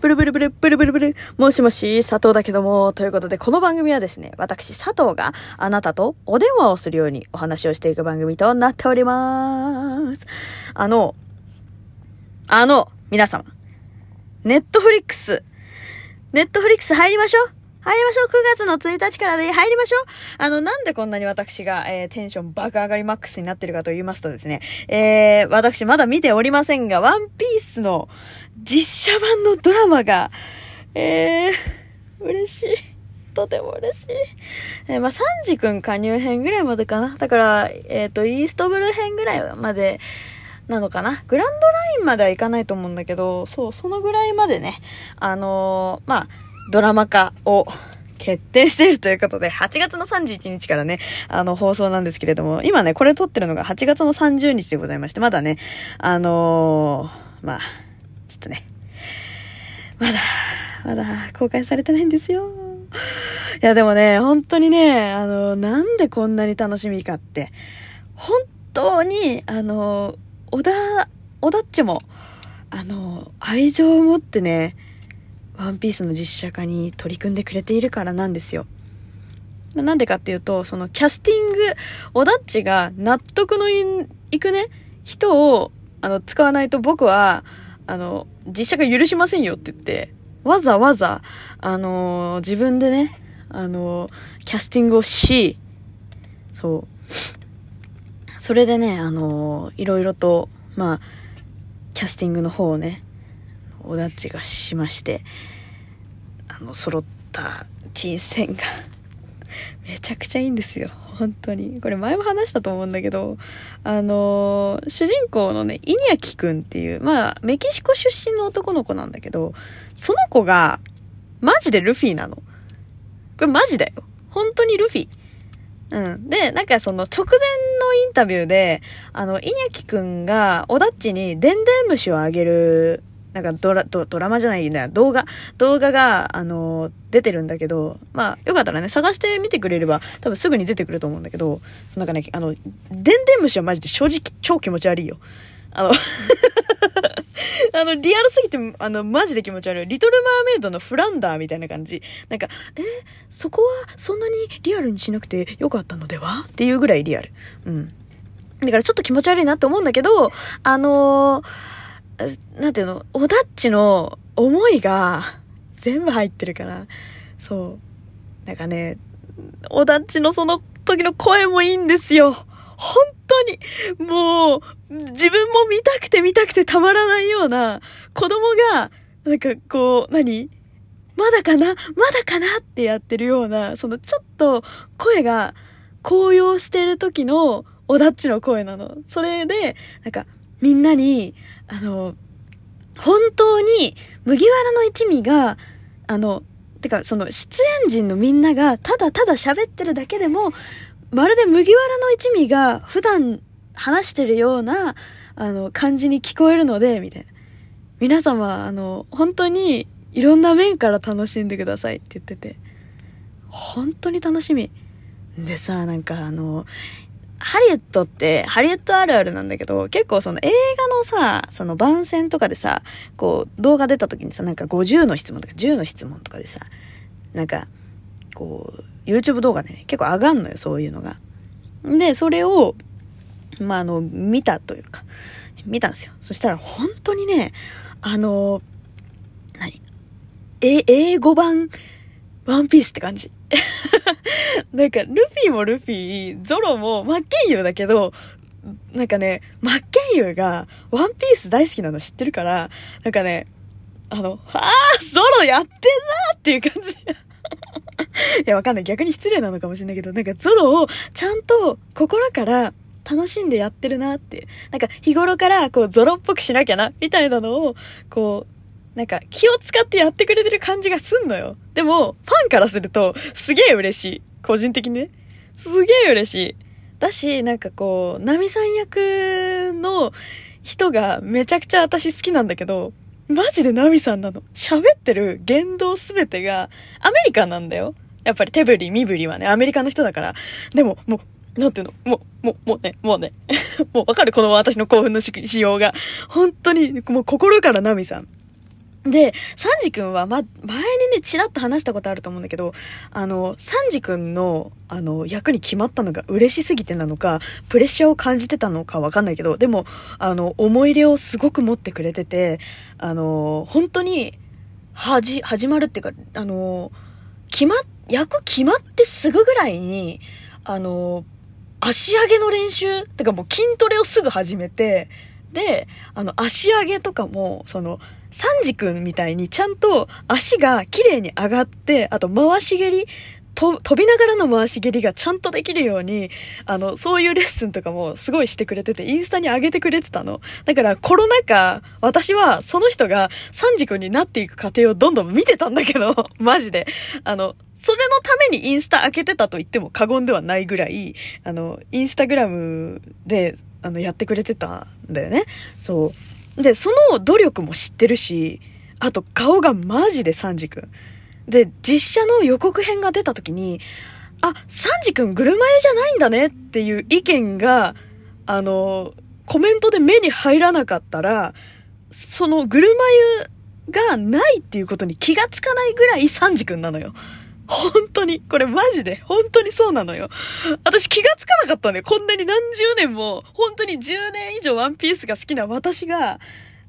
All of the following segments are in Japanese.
ブルブルブル、ブルブルブル。もしもし、佐藤だけども。ということで、この番組はですね、私、佐藤があなたとお電話をするようにお話をしていく番組となっております。あの、あの、皆様。ネットフリックス。ネットフリックス入りましょう入りましょう !9 月の1日からで入りましょうあの、なんでこんなに私が、えー、テンション爆上がりマックスになってるかと言いますとですね、えー、私まだ見ておりませんが、ワンピースの実写版のドラマが、えー、嬉しい。とても嬉しい。えー、まあ、サンジ君加入編ぐらいまでかな。だから、えっ、ー、と、イーストブル編ぐらいまで、なのかな。グランドラインまではいかないと思うんだけど、そう、そのぐらいまでね、あのー、まあ、ドラマ化を決定しているということで、8月の31日からね、あの、放送なんですけれども、今ね、これ撮ってるのが8月の30日でございまして、まだね、あのー、まあ、ちょっとね、まだ、まだ公開されてないんですよ。いや、でもね、本当にね、あの、なんでこんなに楽しみかって、本当に、あの、小田、小田っちも、あの、愛情を持ってね、ワンピースの実写化に取り組んでくれているからなんですよ。なんでかっていうと、そのキャスティング、オダッチが納得のいくね、人を、あの、使わないと僕は、あの、実写化許しませんよって言って、わざわざ、あの自分でね、あのキャスティングをし、そう。それでね、あのいろいろと、まあ、キャスティングの方をね、おだちがしまして、あの、揃った人選が めちゃくちゃいいんですよ。本当に。これ前も話したと思うんだけど、あの、主人公のね、イニャキくんっていう、まあ、メキシコ出身の男の子なんだけど、その子が、マジでルフィなの。これマジだよ。本当にルフィ。うん。で、なんかその直前のインタビューで、あの、イニャキくんが、オダッチにでんでん虫をあげるなんかドラ、ドドラマじゃないんだよ。動画、動画が、あのー、出てるんだけど、まあ、よかったらね、探してみてくれれば、多分すぐに出てくると思うんだけど、そのなんかね、あの、でんでん虫はマジで正直超気持ち悪いよ。あの あの、リアルすぎて、あの、マジで気持ち悪い。リトル・マーメイドのフランダーみたいな感じ。なんか、えそこはそんなにリアルにしなくてよかったのでは？っていうぐらいリアル。うん。だからちょっと気持ち悪いなって思うんだけど、あのーなんていうの、オダッチの思いが全部入ってるから、そう。なんかね、オダッチのその時の声もいいんですよ。本当に、もう、自分も見たくて見たくてたまらないような子供が、なんかこう、何？まだかな？まだかなってやってるような、そのちょっと声が高揚してる時のオダッチの声なの。それで、なんかみんなに、あの、本当に麦わらの一味が、あの、てか、その出演陣のみんながただただ喋ってるだけでも、まるで麦わらの一味が普段話してるような、あの、感じに聞こえるので、みたいな。皆様、あの、本当にいろんな面から楽しんでくださいって言ってて。本当に楽しみ。でさ、なんかあの、ハリウッドって、ハリウッドあるあるなんだけど、結構その映画のさ、その番宣とかでさ、こう、動画出た時にさ、なんか50の質問とか10の質問とかでさ、なんか、こう、YouTube 動画ね、結構上がんのよ、そういうのが。で、それを、まあ、あの、見たというか、見たんですよ。そしたら本当にね、あの、何？え、英語版、ワンピースって感じ。なんか、ルフィもルフィ、ゾロもマッケンユーだけど、なんかね、マッケンユーがワンピース大好きなの知ってるから、なんかね、あの、ああ、ゾロやってんなっていう感じ。いや、わかんない。逆に失礼なのかもしれないけど、なんかゾロをちゃんと心から楽しんでやってるなって。なんか日頃からこうゾロっぽくしなきゃな、みたいなのを、こう、なんか気を使ってやってくれてる感じがすんのよ。でも、ファンからすると、すげえ嬉しい。個人的にね。すげえ嬉しい。だし、なんかこう、ナミさん役の人がめちゃくちゃ私好きなんだけど、マジでナミさんなの。喋ってる言動すべてがアメリカンなんだよ。やっぱり手振り、身振りはね、アメリカの人だから。でも、もう、なんていうの？もう、もう、もうね、もうね。もうわかる？この私の興奮の仕様が。本当に、もう心からナミさん。で、サンジ君は、ま、前にね、ちらっと話したことあると思うんだけど、あの、サンジ君の、あの、役に決まったのが嬉しすぎてなのか、プレッシャーを感じてたのかわかんないけど、でも、あの、思い入れをすごく持ってくれてて、あの、本当に、はじ、始まるっていうか、あの、決ま、役決まってすぐぐらいに、あの、足上げの練習、てかもう筋トレをすぐ始めて、で、あの、足上げとかも、その、サンジ君みたいにちゃんと足が綺麗に上がって、あと回し蹴り、と飛びながらの回し蹴りがちゃんとできるように、あの、そういうレッスンとかもすごいしてくれてて、インスタに上げてくれてたの。だからコロナ禍、私はその人がサンジ君になっていく過程をどんどん見てたんだけど、マジで。あの、それのためにインスタ開けてたと言っても過言ではないぐらい、あの、インスタグラムで、あの、やってくれてたんだよね。そう。で、その努力も知ってるし、あと顔がマジでサンジ君。で、実写の予告編が出た時に、あ、サンジ君車屋じゃないんだねっていう意見が、あの、コメントで目に入らなかったら、その車湯がないっていうことに気がつかないぐらいサンジ君なのよ。本当に、これマジで、本当にそうなのよ。私気がつかなかったんだよ。こんなに何十年も、本当に10年以上ワンピースが好きな私が、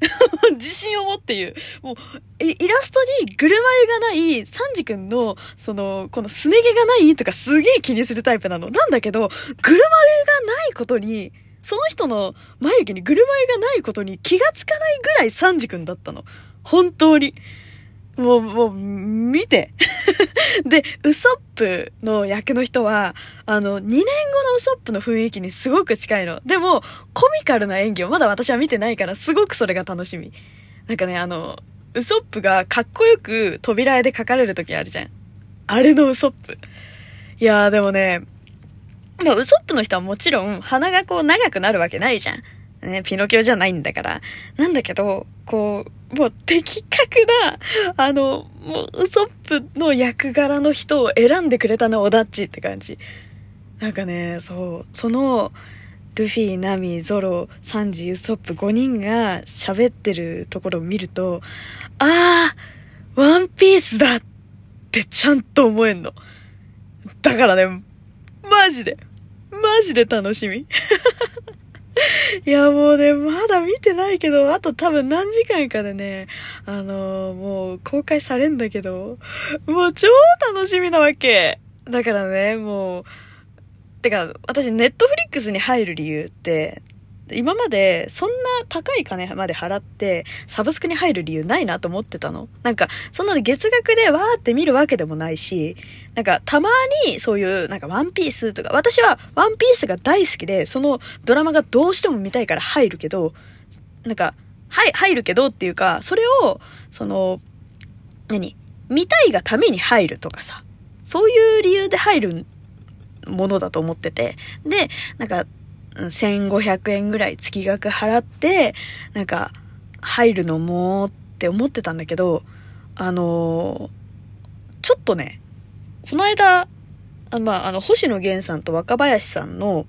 自信を持って言う。もう、イラストに車湯がない、サンジ君の、その、このすね毛がないとかすげえ気にするタイプなの。なんだけど、車湯がないことに、その人の眉毛に車湯がないことに気がつかないぐらいサンジ君だったの。本当に。もう、もう、見て。で、ウソップの役の人は、あの、2年後のウソップの雰囲気にすごく近いの。でも、コミカルな演技をまだ私は見てないから、すごくそれが楽しみ。なんかね、あの、ウソップがかっこよく扉絵で描かれる時あるじゃん。あれのウソップ。いやーでもね、まあ、ウソップの人はもちろん鼻がこう長くなるわけないじゃん。ね、ピノキオじゃないんだから。なんだけど、こう、もう的確な、あの、もうウソップの役柄の人を選んでくれたな、オダッチって感じ。なんかね、そう、その、ルフィ、ナミ、ゾロ、サンジ、ウソップ5人が喋ってるところを見ると、あー、ワンピースだってちゃんと思えんの。だからね、マジで、マジで楽しみ。いや、もうね、まだ見てないけど、あと多分何時間かでね、あのー、もう公開されんだけど、もう超楽しみなわけ。だからね、もう、てか、私、ネットフリックスに入る理由って、今までそんな高い金まで払ってサブスクに入る理由ないなと思ってたの。なんか、そんな月額でわーって見るわけでもないし、なんかたまにそういうなんかワンピースとか、私はワンピースが大好きで、そのドラマがどうしても見たいから入るけど、なんか、はい、入るけどっていうか、それを、その、何？見たいがために入るとかさ、そういう理由で入るものだと思ってて、で、なんか、1500円ぐらい月額払って、なんか、入るのもって思ってたんだけど、あのー、ちょっとね、この間、あまあ、あの、星野源さんと若林さんの、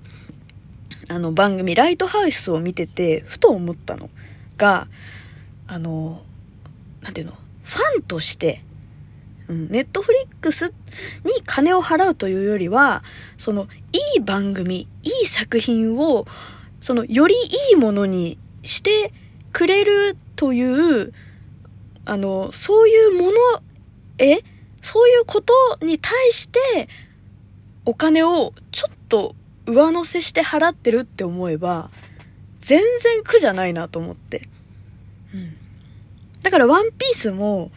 あの、番組、ライトハウスを見てて、ふと思ったのが、あの、なんていうの、ファンとして、ネットフリックスに金を払うというよりは、その、いい番組、いい作品を、その、よりいいものにしてくれるという、あの、そういうもの、えそういうことに対して、お金をちょっと上乗せして払ってるって思えば、全然苦じゃないなと思って。うん。だからワンピースも、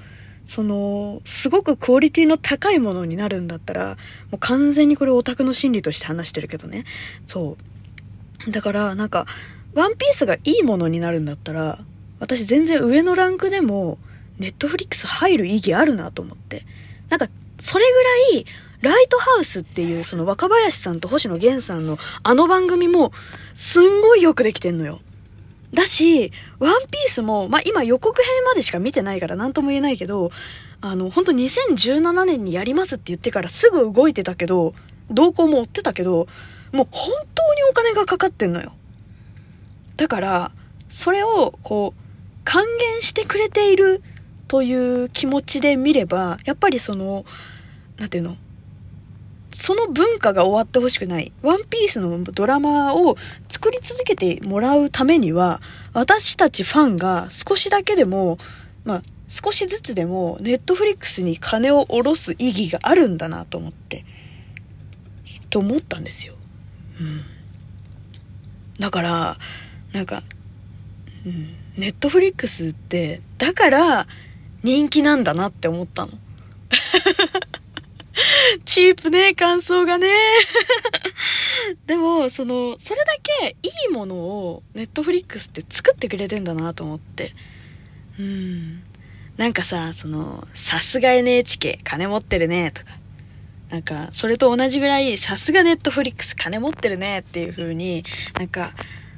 その、すごくクオリティの高いものになるんだったら、もう完全にこれオタクの心理として話してるけどね。そう。だから、なんか、ワンピースがいいものになるんだったら、私全然上のランクでも、ネットフリックス入る意義あるなと思って。なんか、それぐらい、ライトハウスっていう、その若林さんと星野源さんのあの番組も、すんごいよくできてんのよ。だし、ワンピースも、まあ、今予告編までしか見てないから何とも言えないけど、あの、本当2017年にやりますって言ってからすぐ動いてたけど、動向も追ってたけど、もう本当にお金がかかってんのよ。だから、それを、こう、還元してくれているという気持ちで見れば、やっぱりその、なんていうのその文化が終わってほしくない。ワンピースのドラマを作り続けてもらうためには、私たちファンが少しだけでも、まあ、少しずつでも、ネットフリックスに金を下ろす意義があるんだなと思って、と思ったんですよ。うん。だから、なんか、うん、ネットフリックスって、だから人気なんだなって思ったの。チープね、感想がね。でも、その、それだけいいものをネットフリックスって作ってくれてんだなと思って。うん。なんかさ、その、さすが NHK 金持ってるね、とか。なんか、それと同じぐらい、さすがネットフリックス金持ってるね、っていう風に、なんか、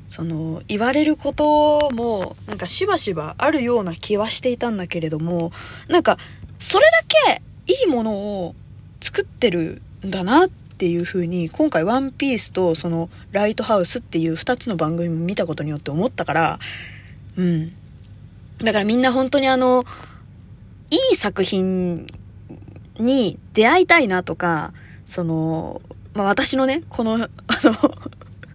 その、言われることも、なんかしばしばあるような気はしていたんだけれども、なんか、それだけいいものを作ってるんだなっていう風に今回「ワンピースとその「ライトハウス」っていう2つの番組も見たことによって思ったからうんだからみんな本当にあのいい作品に出会いたいなとかそのまあ私のねこのあの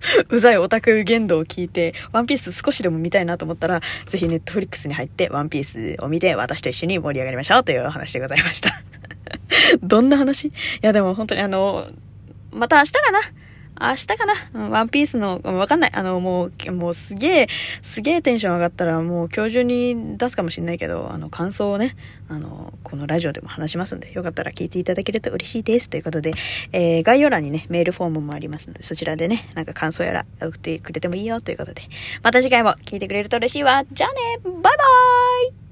うざいオタク言動を聞いて、ワンピース少しでも見たいなと思ったら、ぜひネットフリックスに入って、ワンピースを見て、私と一緒に盛り上がりましょうという話でございました。どんな話？いや、でも本当にあの、また明日かな？明日かな？ワンピースの、わかんない。あの、もう、もうすげえ、すげえテンション上がったら、もう今日中に出すかもしんないけど、あの、感想をね、あの、このラジオでも話しますんで、よかったら聞いていただけると嬉しいです。ということで、えー、概要欄にね、メールフォームもありますので、そちらでね、なんか感想やら送ってくれてもいいよということで、また次回も聞いてくれると嬉しいわ。じゃあねバイバーイ